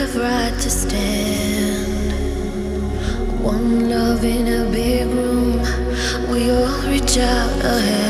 have right to stand. One love in a big room, we all reach out ahead.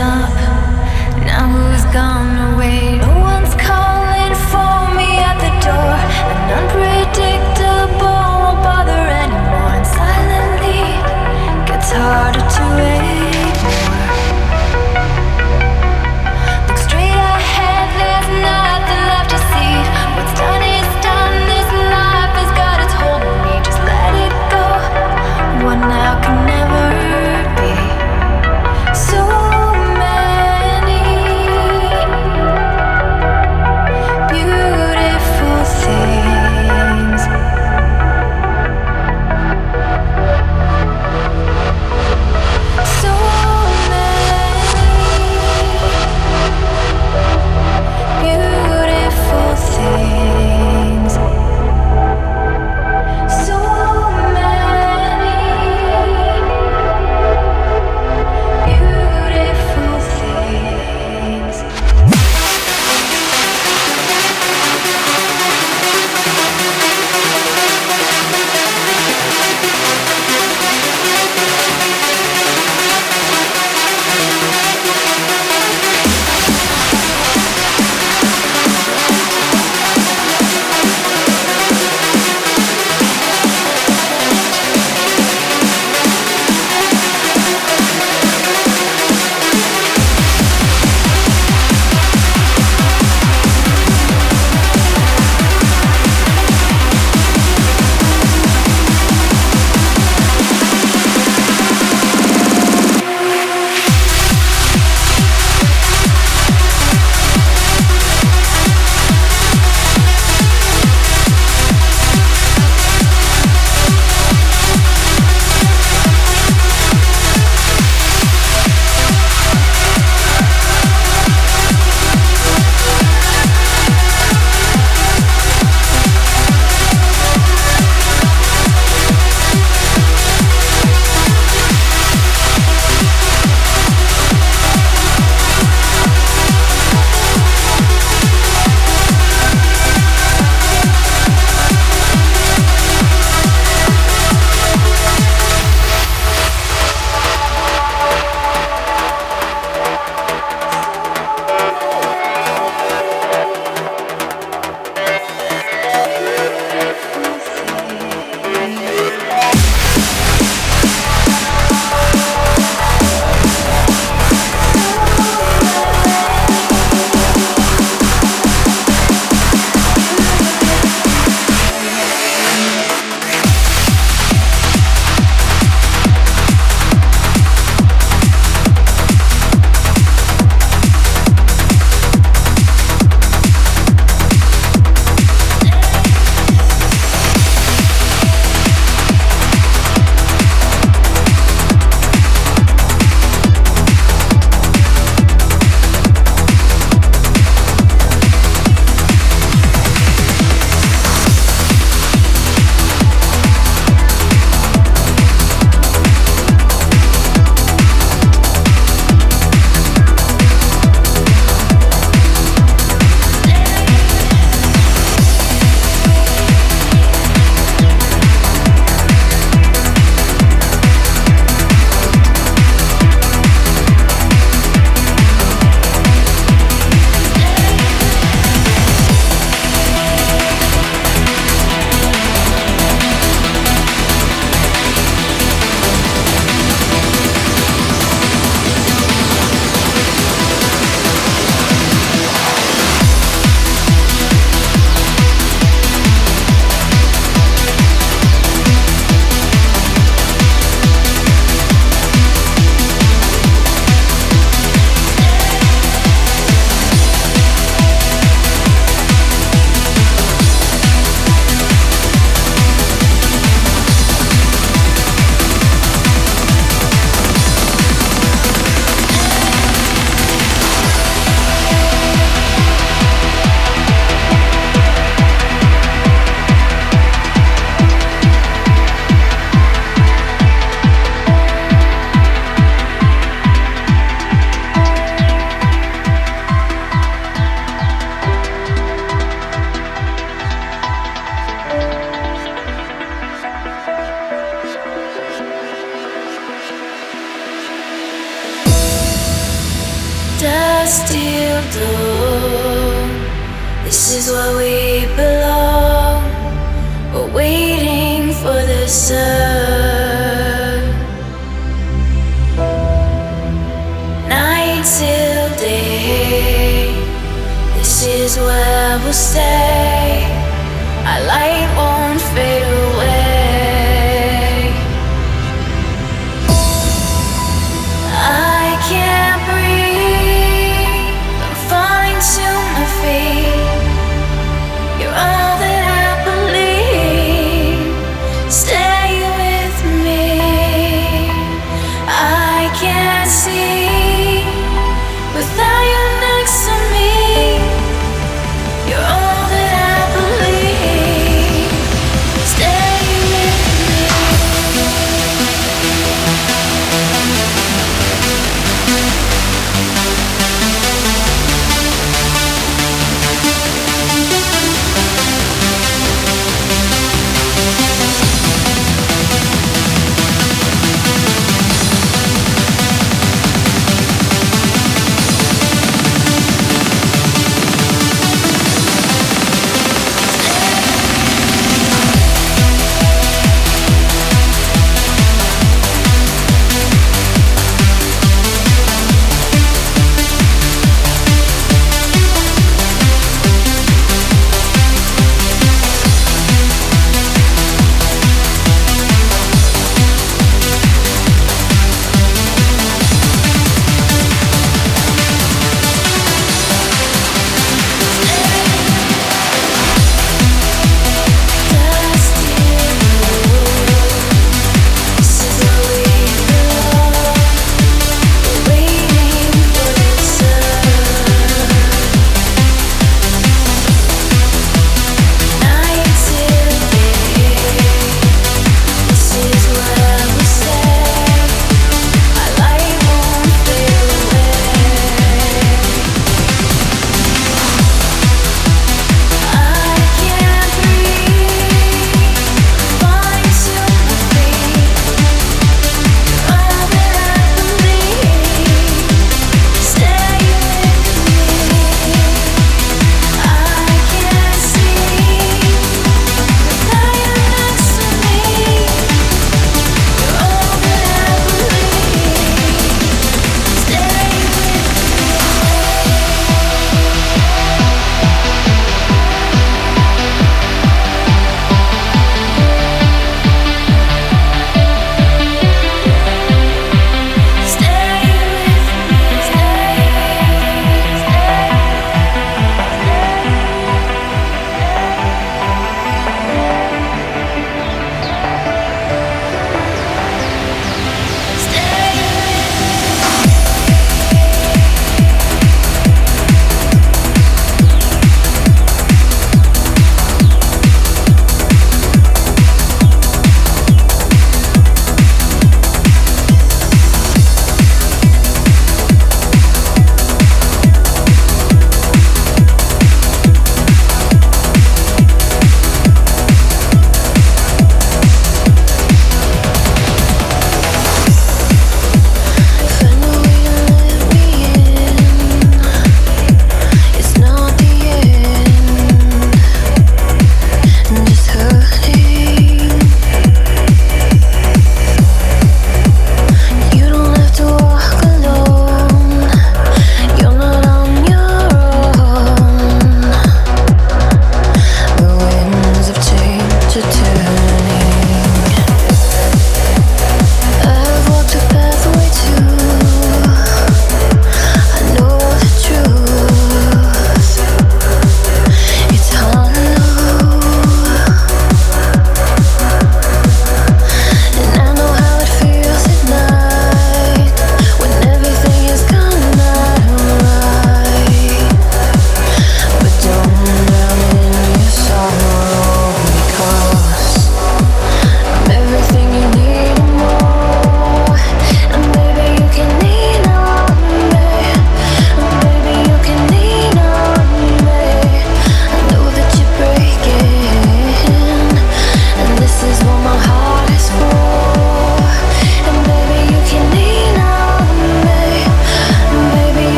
stop. Now who's gone away?